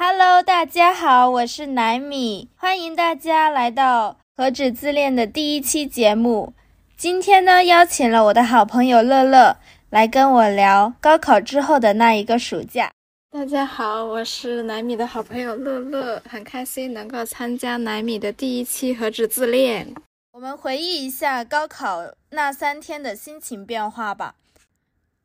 Hello，大家好，我是奶米，欢迎大家来到何止自恋的第一期节目。今天呢，邀请了我的好朋友乐乐来跟我聊高考之后的那一个暑假。大家好，我是奶米的好朋友乐乐，很开心能够参加奶米的第一期何止自恋。我们回忆一下高考那三天的心情变化吧。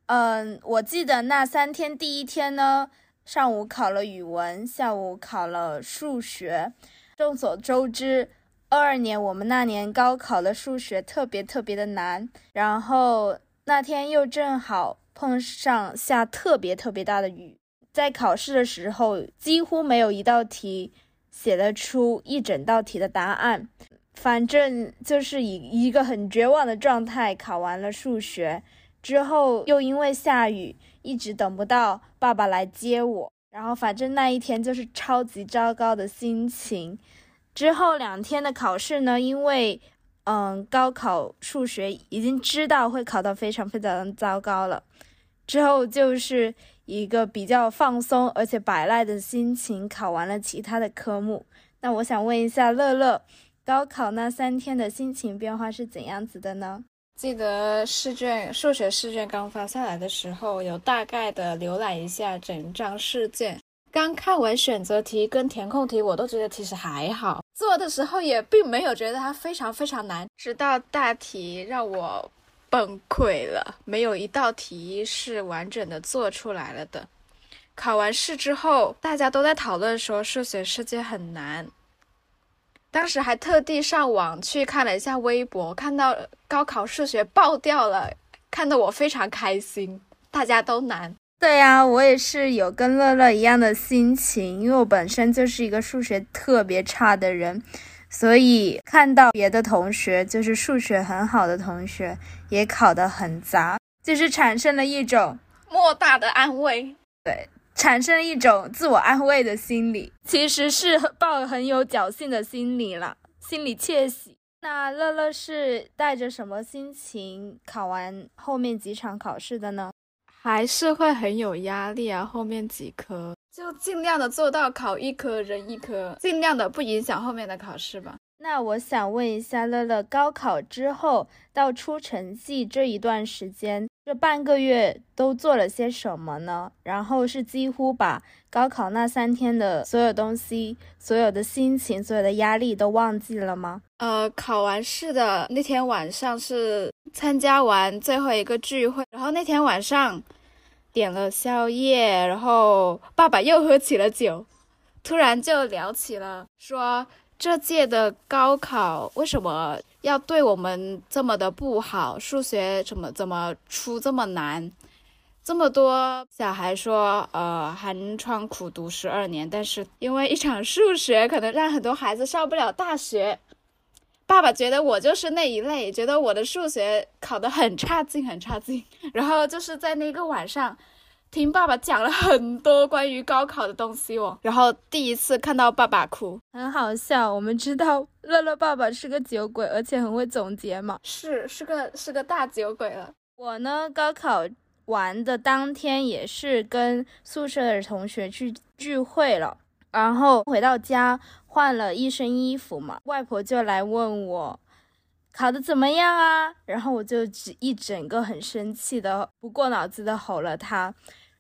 嗯，我记得那三天，第一天呢。上午考了语文，下午考了数学。众所周知，二二年我们那年高考的数学特别特别的难。然后那天又正好碰上下特别特别大的雨，在考试的时候几乎没有一道题写得出一整道题的答案。反正就是以一个很绝望的状态考完了数学。之后又因为下雨，一直等不到爸爸来接我。然后反正那一天就是超级糟糕的心情。之后两天的考试呢，因为嗯高考数学已经知道会考到非常非常糟糕了，之后就是一个比较放松而且摆烂的心情考完了其他的科目。那我想问一下乐乐，高考那三天的心情变化是怎样子的呢？记得试卷数学试卷刚发下来的时候，有大概的浏览一下整张试卷。刚看完选择题跟填空题，我都觉得其实还好，做的时候也并没有觉得它非常非常难。直到大题让我崩溃了，没有一道题是完整的做出来了的。考完试之后，大家都在讨论说数学试卷很难。当时还特地上网去看了一下微博，看到高考数学爆掉了，看得我非常开心。大家都难，对呀，我也是有跟乐乐一样的心情，因为我本身就是一个数学特别差的人，所以看到别的同学就是数学很好的同学也考得很砸，就是产生了一种莫大的安慰。对。产生了一种自我安慰的心理，其实是抱很有侥幸的心理了，心里窃喜。那乐乐是带着什么心情考完后面几场考试的呢？还是会很有压力啊，后面几科就尽量的做到考一科人一科，尽量的不影响后面的考试吧。那我想问一下乐乐，高考之后到出成绩这一段时间，这半个月都做了些什么呢？然后是几乎把高考那三天的所有东西、所有的心情、所有的压力都忘记了吗？呃，考完试的那天晚上是参加完最后一个聚会，然后那天晚上点了宵夜，然后爸爸又喝起了酒，突然就聊起了说。这届的高考为什么要对我们这么的不好？数学怎么怎么出这么难？这么多小孩说，呃，寒窗苦读十二年，但是因为一场数学，可能让很多孩子上不了大学。爸爸觉得我就是那一类，觉得我的数学考得很差劲，很差劲。然后就是在那个晚上。听爸爸讲了很多关于高考的东西哦，然后第一次看到爸爸哭，很好笑。我们知道乐乐爸爸是个酒鬼，而且很会总结嘛，是是个是个大酒鬼了。我呢，高考完的当天也是跟宿舍的同学去聚会了，然后回到家换了一身衣服嘛，外婆就来问我考的怎么样啊，然后我就只一整个很生气的不过脑子的吼了他。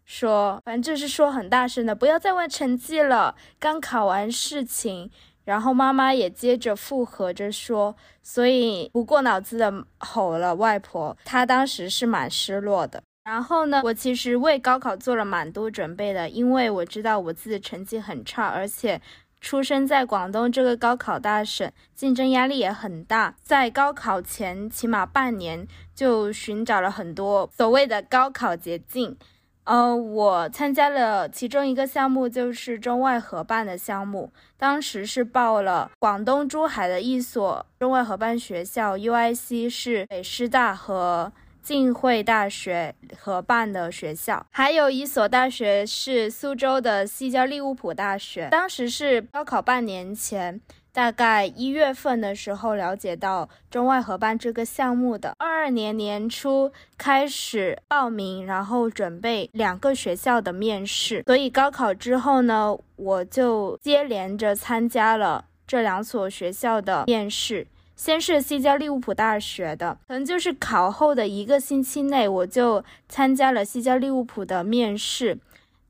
说，反正就是说很大声的，不要再问成绩了，刚考完事情。然后妈妈也接着附和着说，所以不过脑子的吼了外婆。她当时是蛮失落的。然后呢，我其实为高考做了蛮多准备的，因为我知道我自己成绩很差，而且出生在广东这个高考大省，竞争压力也很大。在高考前起码半年，就寻找了很多所谓的高考捷径。呃，我参加了其中一个项目，就是中外合办的项目。当时是报了广东珠海的一所中外合办学校，UIC 是北师大和浸会大学合办的学校，还有一所大学是苏州的西交利物浦大学。当时是高考半年前，大概一月份的时候了解到中外合办这个项目的。二二年年初开始报名，然后准备两个学校的面试。所以高考之后呢，我就接连着参加了这两所学校的面试。先是西交利物浦大学的，可能就是考后的一个星期内，我就参加了西交利物浦的面试。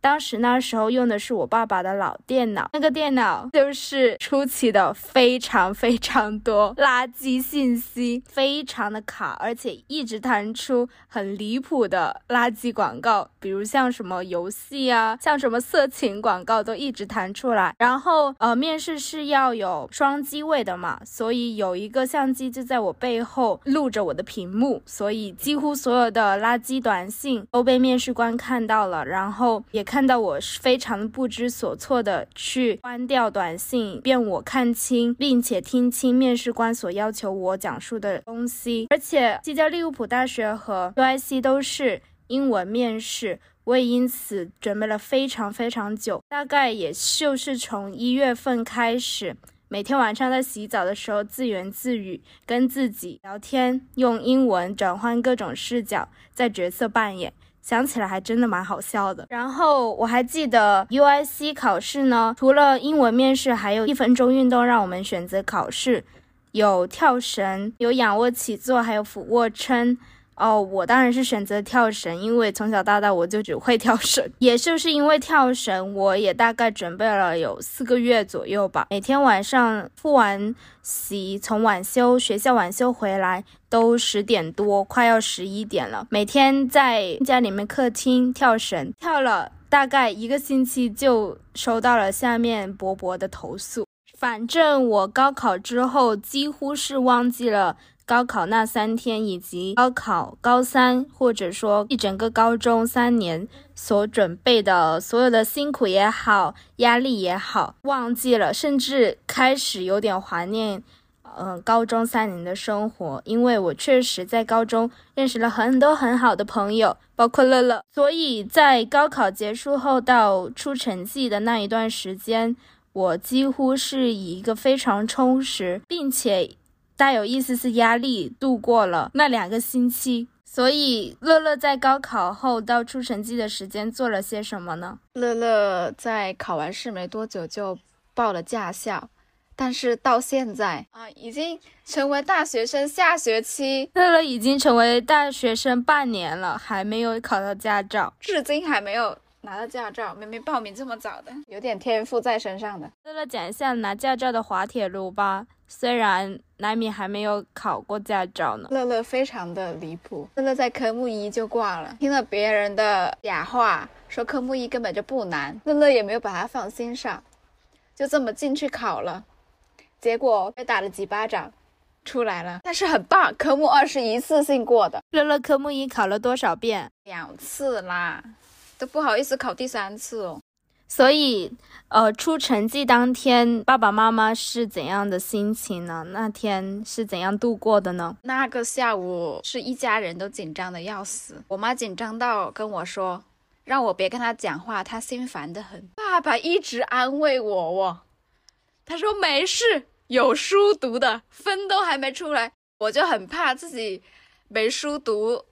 当时那时候用的是我爸爸的老电脑，那个电脑就是出奇的非常非常多垃圾信息，非常的卡，而且一直弹出很离谱的垃圾广告，比如像什么游戏啊，像什么色情广告都一直弹出来。然后呃，面试是要有双机位的嘛，所以有一个相机就在我背后录着我的屏幕，所以几乎所有的垃圾短信都被面试官看到了，然后也。看到我是非常不知所措的去关掉短信，便我看清并且听清面试官所要求我讲述的东西。而且西交利物浦大学和 UIC 都是英文面试，我也因此准备了非常非常久，大概也就是从一月份开始，每天晚上在洗澡的时候自言自语，跟自己聊天，用英文转换各种视角，在角色扮演。想起来还真的蛮好笑的。然后我还记得 U I C 考试呢，除了英文面试，还有一分钟运动让我们选择考试，有跳绳，有仰卧起坐，还有俯卧撑。哦，我当然是选择跳绳，因为从小到大我就只会跳绳。也就是因为跳绳，我也大概准备了有四个月左右吧。每天晚上复完习，从晚修学校晚修回来都十点多，快要十一点了。每天在家里面客厅跳绳，跳了大概一个星期，就收到了下面伯伯的投诉。反正我高考之后几乎是忘记了。高考那三天，以及高考高三，或者说一整个高中三年所准备的所有的辛苦也好，压力也好，忘记了，甚至开始有点怀念，嗯，高中三年的生活，因为我确实在高中认识了很多很好的朋友，包括乐乐，所以在高考结束后到出成绩的那一段时间，我几乎是以一个非常充实，并且。带有一丝丝压力度过了那两个星期，所以乐乐在高考后到出成绩的时间做了些什么呢？乐乐在考完试没多久就报了驾校，但是到现在啊，已经成为大学生。下学期，乐乐已经成为大学生半年了，还没有考到驾照，至今还没有拿到驾照。明明报名这么早的，有点天赋在身上的。乐乐讲一下拿驾照的滑铁卢吧。虽然奈米还没有考过驾照呢，乐乐非常的离谱。乐乐在科目一就挂了，听了别人的假话，说科目一根本就不难，乐乐也没有把它放心上，就这么进去考了，结果被打了几巴掌，出来了。但是很棒，科目二是一次性过的。乐乐科目一考了多少遍？两次啦，都不好意思考第三次哦。所以，呃，出成绩当天，爸爸妈妈是怎样的心情呢？那天是怎样度过的呢？那个下午是一家人都紧张的要死，我妈紧张到跟我说，让我别跟他讲话，他心烦的很。爸爸一直安慰我，哦，他说没事，有书读的，分都还没出来，我就很怕自己没书读。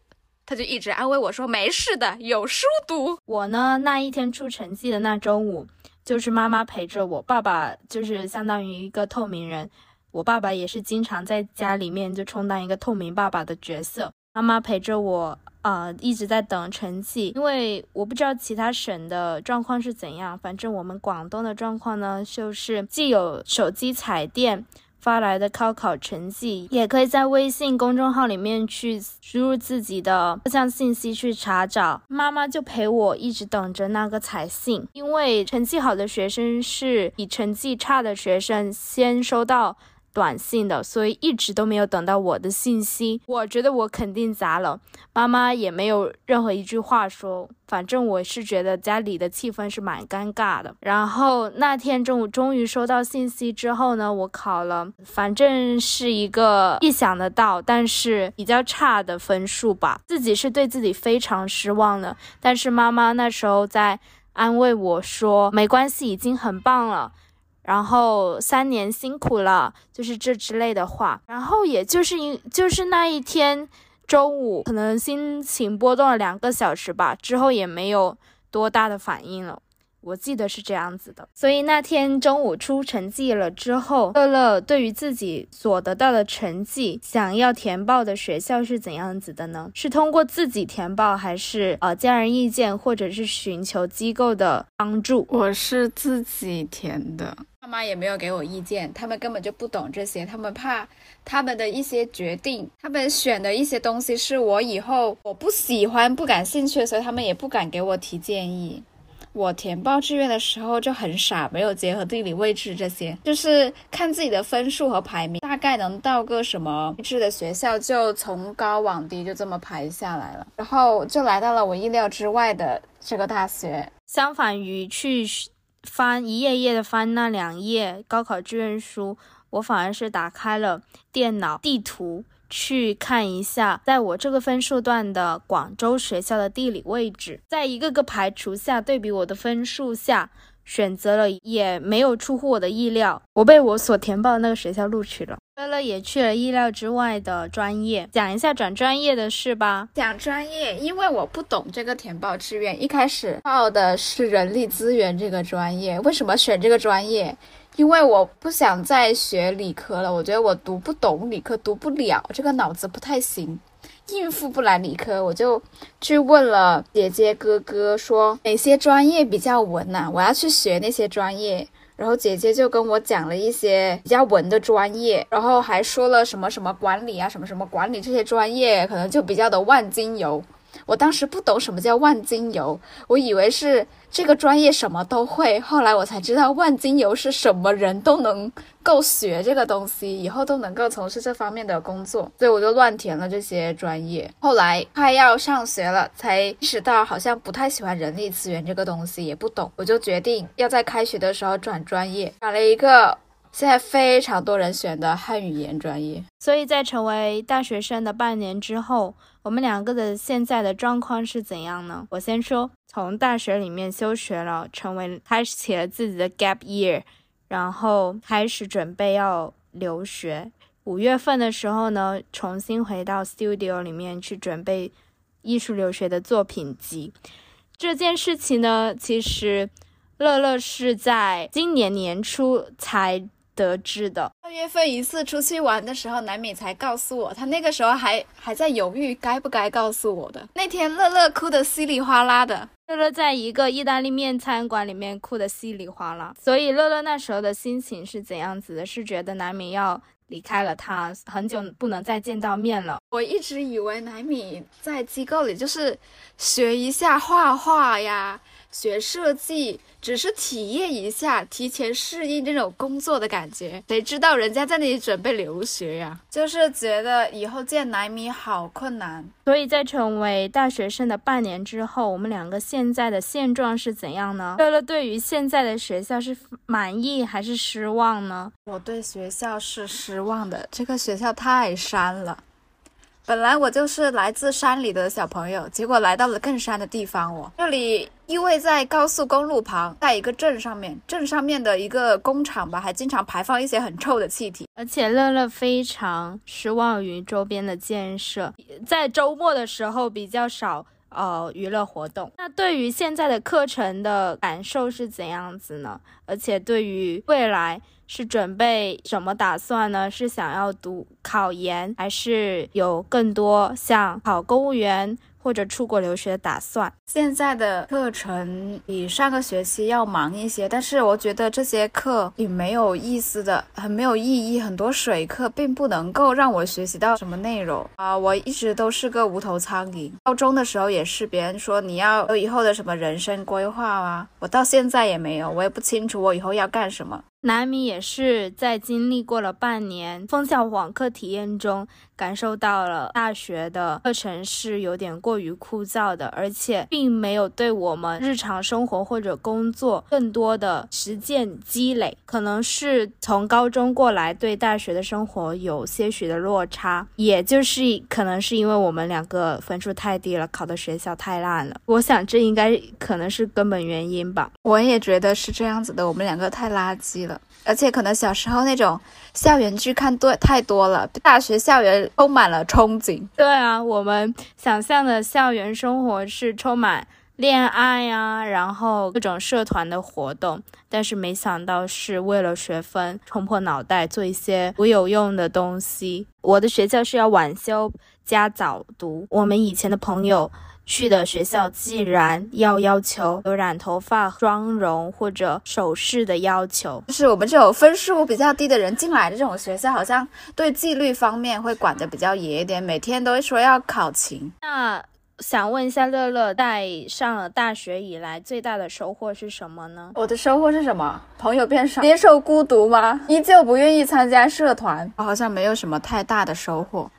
他就一直安慰我说：“没事的，有书读。”我呢，那一天出成绩的那中午，就是妈妈陪着我，爸爸就是相当于一个透明人。我爸爸也是经常在家里面就充当一个透明爸爸的角色。妈妈陪着我，呃，一直在等成绩，因为我不知道其他省的状况是怎样，反正我们广东的状况呢，就是既有手机彩电。发来的高考成绩，也可以在微信公众号里面去输入自己的各项信息去查找。妈妈就陪我一直等着那个彩信，因为成绩好的学生是比成绩差的学生先收到。短信的，所以一直都没有等到我的信息。我觉得我肯定砸了，妈妈也没有任何一句话说。反正我是觉得家里的气氛是蛮尴尬的。然后那天中午终于收到信息之后呢，我考了，反正是一个意想得到，但是比较差的分数吧。自己是对自己非常失望的，但是妈妈那时候在安慰我说：“没关系，已经很棒了。”然后三年辛苦了，就是这之类的话。然后也就是因就是那一天中午，可能心情波动了两个小时吧，之后也没有多大的反应了。我记得是这样子的，所以那天中午出成绩了之后，乐乐对于自己所得到的成绩，想要填报的学校是怎样子的呢？是通过自己填报，还是呃家人意见，或者是寻求机构的帮助？我是自己填的，爸妈也没有给我意见，他们根本就不懂这些，他们怕他们的一些决定，他们选的一些东西是我以后我不喜欢、不感兴趣，所以他们也不敢给我提建议。我填报志愿的时候就很傻，没有结合地理位置这些，就是看自己的分数和排名，大概能到个什么位置的学校，就从高往低就这么排下来了，然后就来到了我意料之外的这个大学。相反于去翻一页页的翻那两页高考志愿书，我反而是打开了电脑地图。去看一下，在我这个分数段的广州学校的地理位置，在一个个排除下，对比我的分数下，选择了也没有出乎我的意料，我被我所填报的那个学校录取了。乐乐也去了意料之外的专业，讲一下转专业的事吧。讲专业，因为我不懂这个填报志愿，一开始报的是人力资源这个专业，为什么选这个专业？因为我不想再学理科了，我觉得我读不懂理科，读不了，这个脑子不太行，应付不来理科，我就去问了姐姐哥哥，说哪些专业比较文呐？我要去学那些专业。然后姐姐就跟我讲了一些比较文的专业，然后还说了什么什么管理啊，什么什么管理这些专业，可能就比较的万金油。我当时不懂什么叫万金油，我以为是。这个专业什么都会，后来我才知道万金油是什么人都能够学这个东西，以后都能够从事这方面的工作，所以我就乱填了这些专业。后来快要上学了，才意识到好像不太喜欢人力资源这个东西，也不懂，我就决定要在开学的时候转专业，转了一个现在非常多人选的汉语言专业。所以在成为大学生的半年之后。我们两个的现在的状况是怎样呢？我先说，从大学里面休学了，成为开始起了自己的 gap year，然后开始准备要留学。五月份的时候呢，重新回到 studio 里面去准备艺术留学的作品集。这件事情呢，其实乐乐是在今年年初才。得知的二月份一次出去玩的时候，南米才告诉我，他那个时候还还在犹豫该不该告诉我的。那天乐乐哭得稀里哗啦的，乐乐在一个意大利面餐馆里面哭得稀里哗啦。所以乐乐那时候的心情是怎样子的？是觉得南米要离开了他，很久不能再见到面了。我一直以为南米在机构里就是学一下画画呀。学设计只是体验一下，提前适应这种工作的感觉。谁知道人家在那里准备留学呀？就是觉得以后见奶米好困难。所以在成为大学生的半年之后，我们两个现在的现状是怎样呢？乐乐对于现在的学校是满意还是失望呢？我对学校是失望的，这个学校太山了。本来我就是来自山里的小朋友，结果来到了更山的地方。我这里依偎在高速公路旁，在一个镇上面，镇上面的一个工厂吧，还经常排放一些很臭的气体。而且乐乐非常失望于周边的建设，在周末的时候比较少呃娱乐活动。那对于现在的课程的感受是怎样子呢？而且对于未来。是准备什么打算呢？是想要读考研，还是有更多像考公务员？或者出国留学的打算。现在的课程比上个学期要忙一些，但是我觉得这些课挺没有意思的，很没有意义。很多水课并不能够让我学习到什么内容啊！我一直都是个无头苍蝇。高中的时候也是，别人说你要有以后的什么人生规划啊，我到现在也没有，我也不清楚我以后要干什么。南米也是在经历过了半年封校网课体验中。感受到了大学的课程是有点过于枯燥的，而且并没有对我们日常生活或者工作更多的实践积累。可能是从高中过来，对大学的生活有些许的落差，也就是可能是因为我们两个分数太低了，考的学校太烂了。我想这应该可能是根本原因吧。我也觉得是这样子的，我们两个太垃圾了。而且可能小时候那种校园剧看多太多了，大学校园充满了憧憬。对啊，我们想象的校园生活是充满恋爱啊，然后各种社团的活动，但是没想到是为了学分冲破脑袋做一些不有用的东西。我的学校是要晚修加早读，我们以前的朋友。去的学校既然要要求有染头发、妆容或者首饰的要求，就是我们这种分数比较低的人进来的这种学校，好像对纪律方面会管得比较严一点，每天都会说要考勤。那想问一下乐乐，在上了大学以来最大的收获是什么呢？我的收获是什么？朋友变少，接受孤独吗？依旧不愿意参加社团，我好像没有什么太大的收获。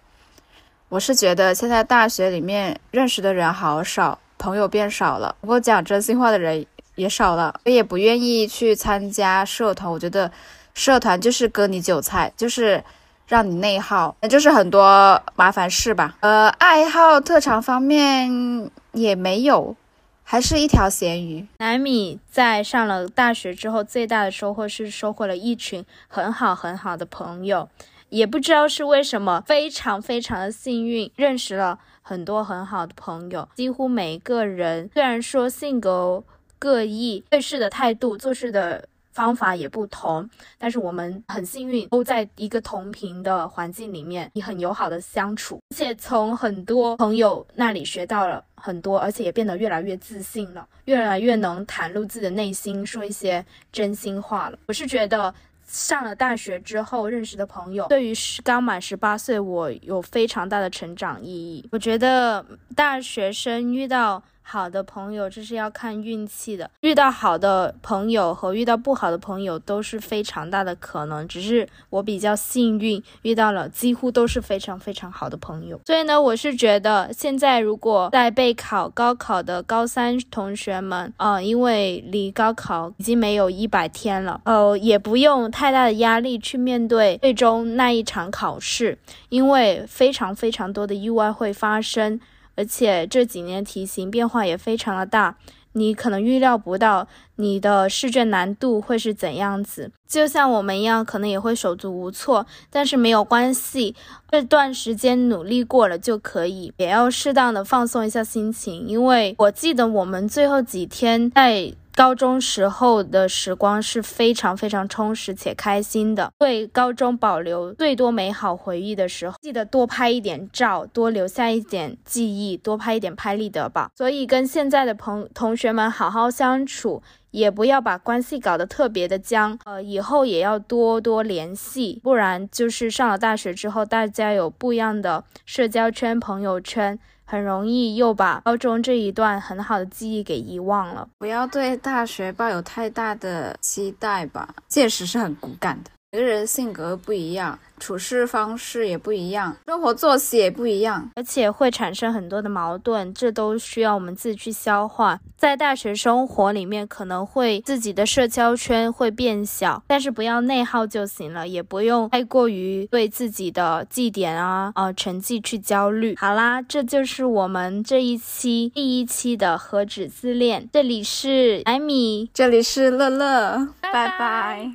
我是觉得现在大学里面认识的人好少，朋友变少了，不过讲真心话的人也少了。我也不愿意去参加社团，我觉得社团就是割你韭菜，就是让你内耗，那就是很多麻烦事吧。呃，爱好特长方面也没有，还是一条咸鱼。南米在上了大学之后，最大的收获是收获了一群很好很好的朋友。也不知道是为什么，非常非常的幸运，认识了很多很好的朋友。几乎每一个人虽然说性格各异，对事的态度、做事的方法也不同，但是我们很幸运，都在一个同频的环境里面，也很友好的相处，而且从很多朋友那里学到了很多，而且也变得越来越自信了，越来越能袒露自己的内心，说一些真心话了。我是觉得。上了大学之后认识的朋友，对于刚满十八岁我有非常大的成长意义。我觉得大学生遇到。好的朋友，这是要看运气的。遇到好的朋友和遇到不好的朋友都是非常大的可能，只是我比较幸运，遇到了几乎都是非常非常好的朋友。所以呢，我是觉得现在如果在备考高考的高三同学们，呃，因为离高考已经没有一百天了，呃，也不用太大的压力去面对最终那一场考试，因为非常非常多的意外会发生。而且这几年题型变化也非常的大，你可能预料不到你的试卷难度会是怎样子。就像我们一样，可能也会手足无措，但是没有关系，这段时间努力过了就可以，也要适当的放松一下心情。因为我记得我们最后几天在。高中时候的时光是非常非常充实且开心的，为高中保留最多美好回忆的时候，记得多拍一点照，多留下一点记忆，多拍一点拍立得吧。所以跟现在的朋同学们好好相处，也不要把关系搞得特别的僵。呃，以后也要多多联系，不然就是上了大学之后，大家有不一样的社交圈、朋友圈。很容易又把高中这一段很好的记忆给遗忘了。不要对大学抱有太大的期待吧，届时是很骨感的。每个人性格不一样。处事方式也不一样，生活作息也不一样，而且会产生很多的矛盾，这都需要我们自己去消化。在大学生活里面，可能会自己的社交圈会变小，但是不要内耗就行了，也不用太过于对自己的绩点啊、呃成绩去焦虑。好啦，这就是我们这一期第一期的何止自恋。这里是艾米，这里是乐乐，拜拜。